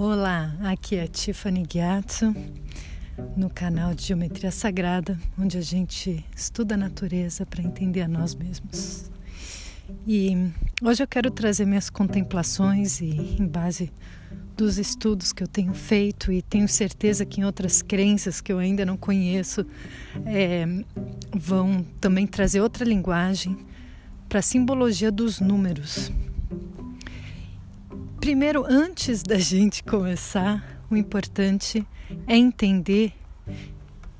Olá, aqui é Tiffany Gyatso no canal de Geometria Sagrada, onde a gente estuda a natureza para entender a nós mesmos. E hoje eu quero trazer minhas contemplações e em base dos estudos que eu tenho feito e tenho certeza que em outras crenças que eu ainda não conheço é, vão também trazer outra linguagem para a simbologia dos números. Primeiro, antes da gente começar, o importante é entender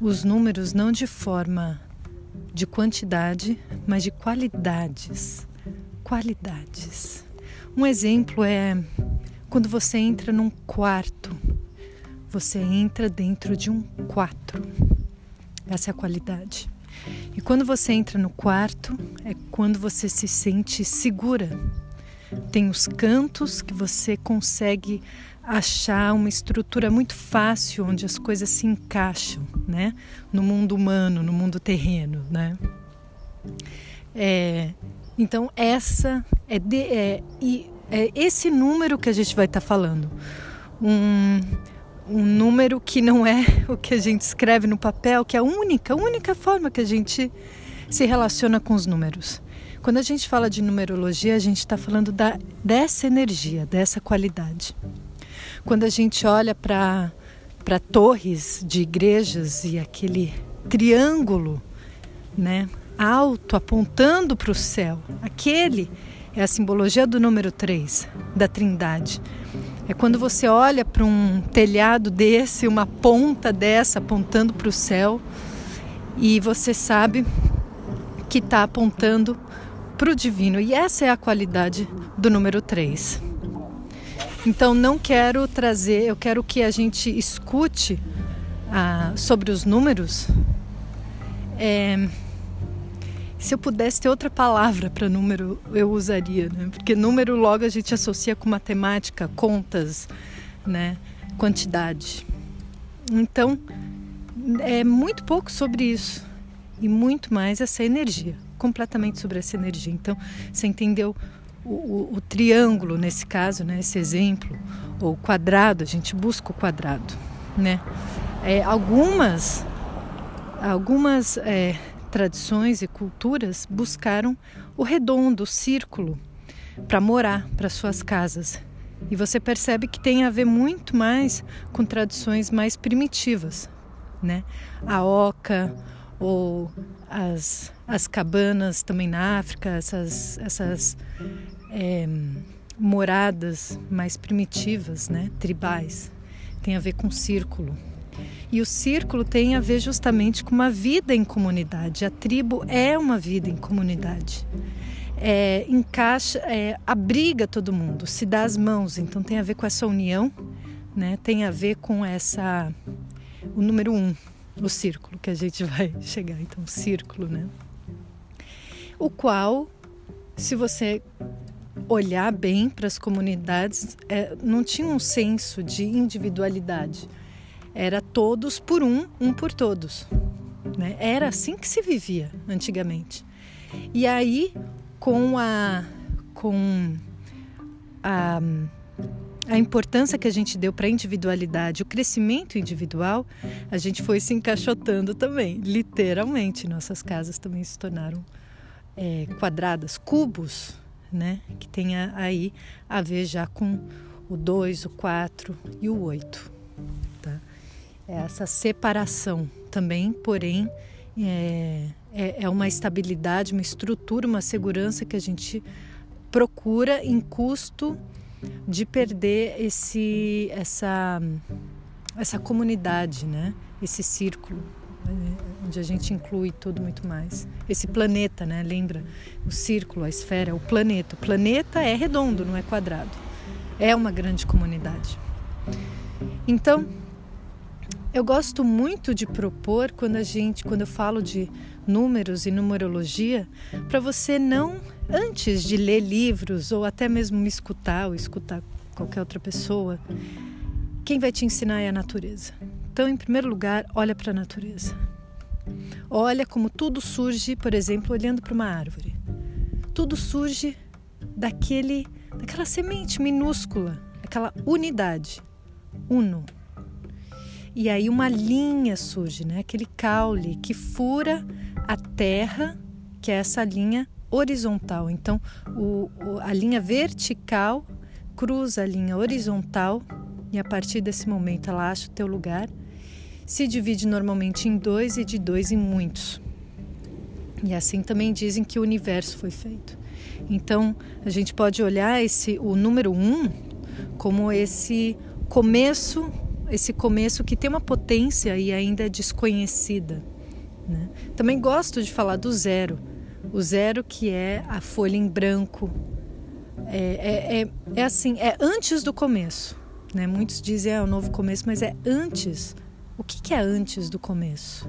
os números não de forma de quantidade, mas de qualidades. Qualidades. Um exemplo é quando você entra num quarto, você entra dentro de um 4. Essa é a qualidade. E quando você entra no quarto, é quando você se sente segura. Tem os cantos que você consegue achar uma estrutura muito fácil onde as coisas se encaixam, né? No mundo humano, no mundo terreno, né? É, então essa é, de, é, é esse número que a gente vai estar tá falando. Um, um número que não é o que a gente escreve no papel, que é a única, única forma que a gente se relaciona com os números. Quando a gente fala de numerologia, a gente está falando da, dessa energia, dessa qualidade. Quando a gente olha para torres de igrejas e aquele triângulo né, alto apontando para o céu, aquele é a simbologia do número 3, da Trindade. É quando você olha para um telhado desse, uma ponta dessa apontando para o céu e você sabe que está apontando para o divino. E essa é a qualidade do número 3. Então não quero trazer, eu quero que a gente escute ah, sobre os números. É, se eu pudesse ter outra palavra para número, eu usaria, né? Porque número logo a gente associa com matemática, contas, né? Quantidade. Então, é muito pouco sobre isso e muito mais essa energia, completamente sobre essa energia. Então, você entendeu o, o, o triângulo nesse caso, né? Esse exemplo, ou quadrado, a gente busca o quadrado, né? É, algumas, algumas é, tradições e culturas buscaram o redondo, o círculo, para morar para suas casas. E você percebe que tem a ver muito mais com tradições mais primitivas, né? A oca ou as, as cabanas também na África, essas, essas é, moradas mais primitivas, né? Tribais, tem a ver com círculo. E o círculo tem a ver justamente com uma vida em comunidade. A tribo é uma vida em comunidade. É, encaixa, é, abriga todo mundo, se dá as mãos. Então tem a ver com essa união, né? Tem a ver com essa o número um, o círculo que a gente vai chegar. Então círculo, né? O qual, se você olhar bem para as comunidades, é, não tinha um senso de individualidade era todos por um, um por todos. Né? Era assim que se vivia antigamente. E aí, com a, com a, a importância que a gente deu para a individualidade, o crescimento individual, a gente foi se encaixotando também, literalmente. Nossas casas também se tornaram é, quadradas, cubos, né? que tem aí a ver já com o 2, o 4 e o 8 essa separação também, porém, é, é, é uma estabilidade, uma estrutura, uma segurança que a gente procura em custo de perder esse, essa, essa comunidade, né? esse círculo é, onde a gente inclui tudo muito mais. Esse planeta, né? Lembra? O círculo, a esfera, o planeta. O planeta é redondo, não é quadrado. É uma grande comunidade. Então, eu gosto muito de propor quando a gente, quando eu falo de números e numerologia, para você não antes de ler livros ou até mesmo me escutar ou escutar qualquer outra pessoa, quem vai te ensinar é a natureza. Então, em primeiro lugar, olha para a natureza. Olha como tudo surge, por exemplo, olhando para uma árvore. Tudo surge daquele, daquela semente minúscula, aquela unidade, uno. E aí uma linha surge, né? Aquele caule que fura a terra, que é essa linha horizontal. Então, o, a linha vertical cruza a linha horizontal e a partir desse momento ela acha o teu lugar. Se divide normalmente em dois e de dois em muitos. E assim também dizem que o universo foi feito. Então a gente pode olhar esse o número um como esse começo, esse começo que tem uma potência e ainda é desconhecida. Né? Também gosto de falar do zero, o zero que é a folha em branco. É, é, é, é assim, é antes do começo. Né? Muitos dizem é o novo começo, mas é antes. O que, que é antes do começo?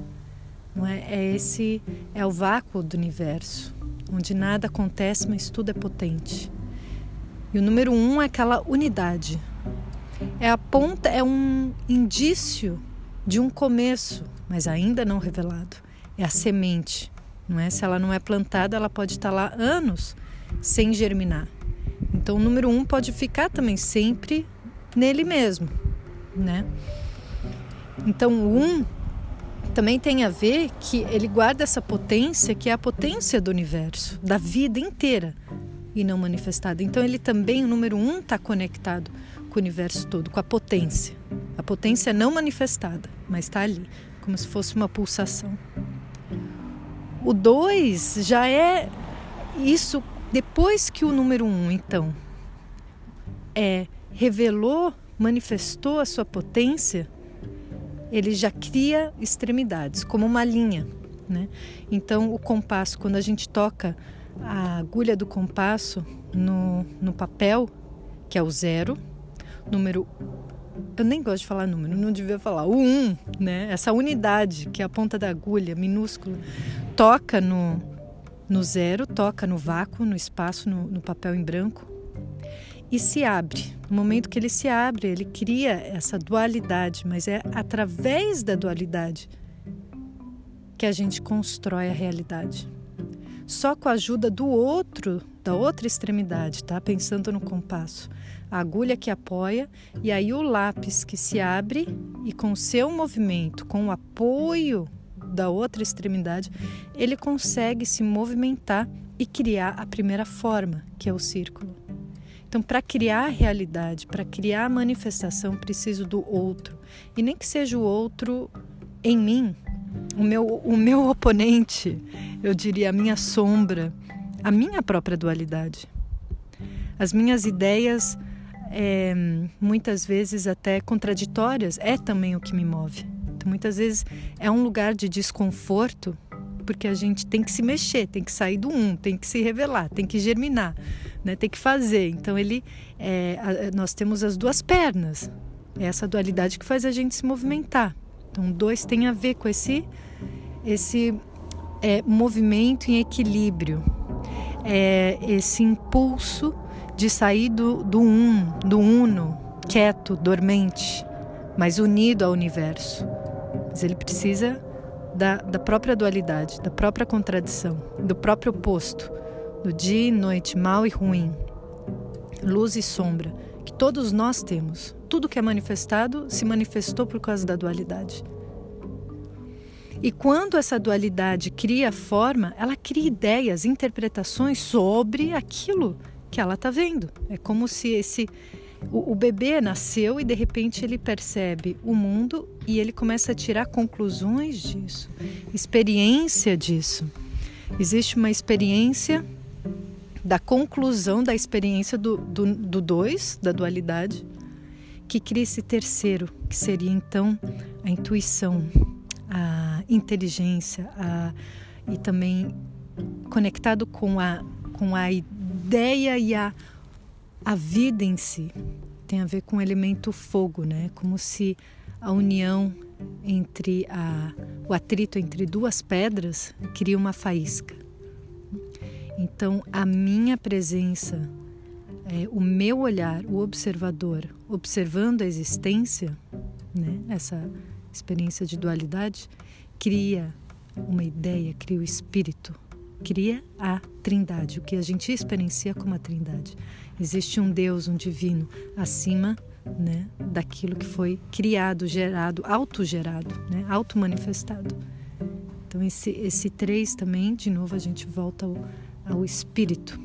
Não é? é esse é o vácuo do universo, onde nada acontece, mas tudo é potente. E o número um é aquela unidade. É a ponta, é um indício de um começo, mas ainda não revelado. É a semente, não é? Se ela não é plantada, ela pode estar lá anos sem germinar. Então, o número um pode ficar também sempre nele mesmo, né? Então, o um também tem a ver que ele guarda essa potência que é a potência do universo, da vida inteira e não manifestada. Então, ele também, o número um, está conectado com o universo todo, com a potência. A potência não manifestada, mas está ali, como se fosse uma pulsação. O 2 já é isso depois que o número 1, um, então, é revelou, manifestou a sua potência, ele já cria extremidades, como uma linha. Né? Então, o compasso, quando a gente toca a agulha do compasso no, no papel, que é o zero, número eu nem gosto de falar número, não devia falar. O 1, um, né? Essa unidade, que é a ponta da agulha, minúscula, toca no, no zero, toca no vácuo, no espaço, no, no papel em branco e se abre. No momento que ele se abre, ele cria essa dualidade, mas é através da dualidade que a gente constrói a realidade. Só com a ajuda do outro, da outra extremidade, tá? Pensando no compasso a agulha que apoia e aí o lápis que se abre e com seu movimento, com o apoio da outra extremidade, ele consegue se movimentar e criar a primeira forma, que é o círculo. Então, para criar realidade, para criar manifestação, preciso do outro. E nem que seja o outro em mim, o meu, o meu oponente, eu diria a minha sombra, a minha própria dualidade. As minhas ideias é, muitas vezes até contraditórias, é também o que me move. Então, muitas vezes é um lugar de desconforto, porque a gente tem que se mexer, tem que sair do um, tem que se revelar, tem que germinar, né? tem que fazer. Então, ele, é, nós temos as duas pernas, é essa dualidade que faz a gente se movimentar. Então, dois tem a ver com esse, esse é, movimento em equilíbrio, é, esse impulso de sair do, do um, do uno, quieto, dormente, mas unido ao universo. Mas ele precisa da, da própria dualidade, da própria contradição, do próprio oposto, do dia e noite, mal e ruim, luz e sombra, que todos nós temos. Tudo que é manifestado se manifestou por causa da dualidade. E quando essa dualidade cria forma, ela cria ideias, interpretações sobre aquilo que ela está vendo. É como se esse o, o, bebê nasceu e de repente ele percebe o mundo e ele começa a tirar conclusões disso, experiência disso. Existe uma experiência da conclusão da experiência do, do, do dois, da dualidade, que cria esse terceiro, que seria então a intuição, a inteligência, a, e também conectado com a, com a ideia e a, a vida em si tem a ver com o elemento fogo, né? Como se a união entre a, o atrito entre duas pedras cria uma faísca. Então, a minha presença, é, o meu olhar, o observador, observando a existência, né? essa experiência de dualidade, cria uma ideia, cria o espírito, cria a trindade, o que a gente experiencia como a trindade. Existe um Deus, um divino, acima né, daquilo que foi criado, gerado, autogerado, né, automanifestado. Então esse esse três também, de novo a gente volta ao, ao espírito.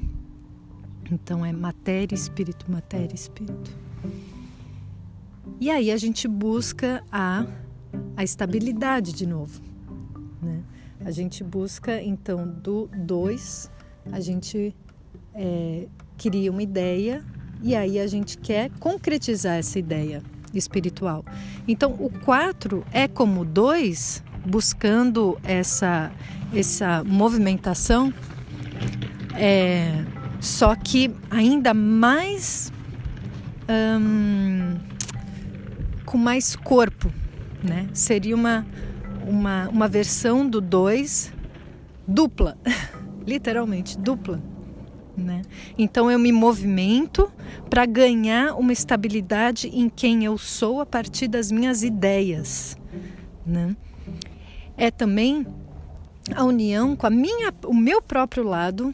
Então é matéria, espírito, matéria, espírito. E aí a gente busca a a estabilidade de novo, né? A gente busca então do dois, a gente é, cria uma ideia e aí a gente quer concretizar essa ideia espiritual. Então, o 4 é como 2, buscando essa, essa movimentação, é, só que ainda mais. Hum, com mais corpo, né? Seria uma, uma, uma versão do 2 dupla, literalmente dupla. Né? Então eu me movimento para ganhar uma estabilidade em quem eu sou a partir das minhas ideias. Né? É também a união com a minha, o meu próprio lado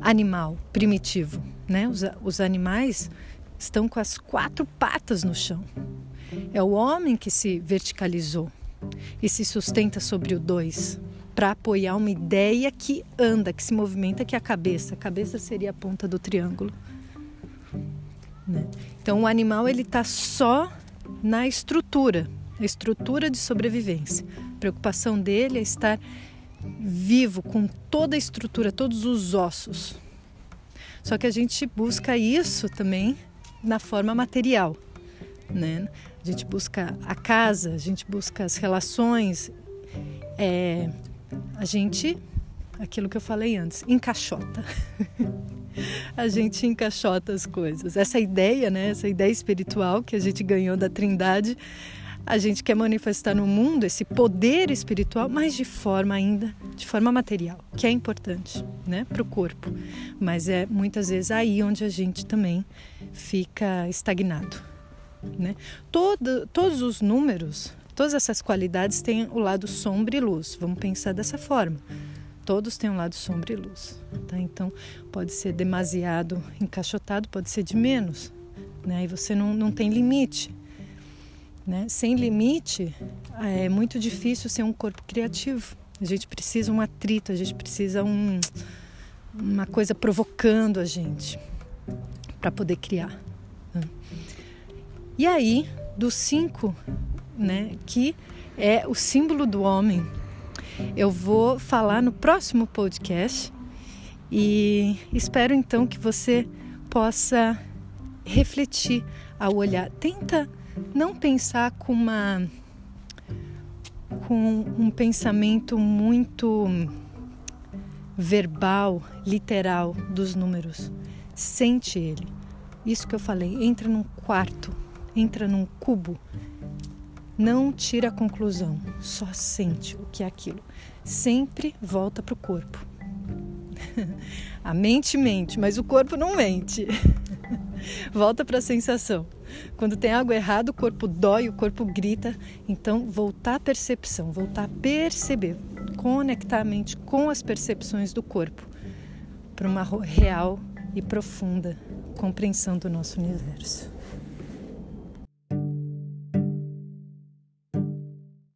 animal, primitivo. Né? Os, os animais estão com as quatro patas no chão. É o homem que se verticalizou e se sustenta sobre o dois para apoiar uma ideia que anda, que se movimenta, que é a cabeça. A cabeça seria a ponta do triângulo. Né? Então o animal ele está só na estrutura, a estrutura de sobrevivência. A preocupação dele é estar vivo com toda a estrutura, todos os ossos. Só que a gente busca isso também na forma material, né? A gente busca a casa, a gente busca as relações, é, a gente, aquilo que eu falei antes, encaixota. a gente encaixota as coisas. Essa ideia, né, essa ideia espiritual que a gente ganhou da Trindade, a gente quer manifestar no mundo esse poder espiritual, mas de forma ainda, de forma material, que é importante, né, para o corpo. Mas é muitas vezes aí onde a gente também fica estagnado, né? Todo, todos os números Todas essas qualidades têm o lado sombra e luz. Vamos pensar dessa forma. Todos têm um lado sombra e luz. Tá? Então, pode ser demasiado encaixotado, pode ser de menos. Né? E você não, não tem limite. Né? Sem limite, é muito difícil ser um corpo criativo. A gente precisa um atrito, a gente precisa um, uma coisa provocando a gente para poder criar. Né? E aí, dos cinco né, que é o símbolo do homem. Eu vou falar no próximo podcast e espero então que você possa refletir ao olhar. Tenta não pensar com uma com um pensamento muito verbal, literal dos números. Sente ele. Isso que eu falei, entra num quarto, entra num cubo não tira a conclusão, só sente o que é aquilo. Sempre volta para o corpo. a mente mente, mas o corpo não mente. volta para a sensação. Quando tem algo errado, o corpo dói, o corpo grita. Então, voltar à percepção, voltar a perceber, conectar a mente com as percepções do corpo para uma real e profunda compreensão do nosso universo.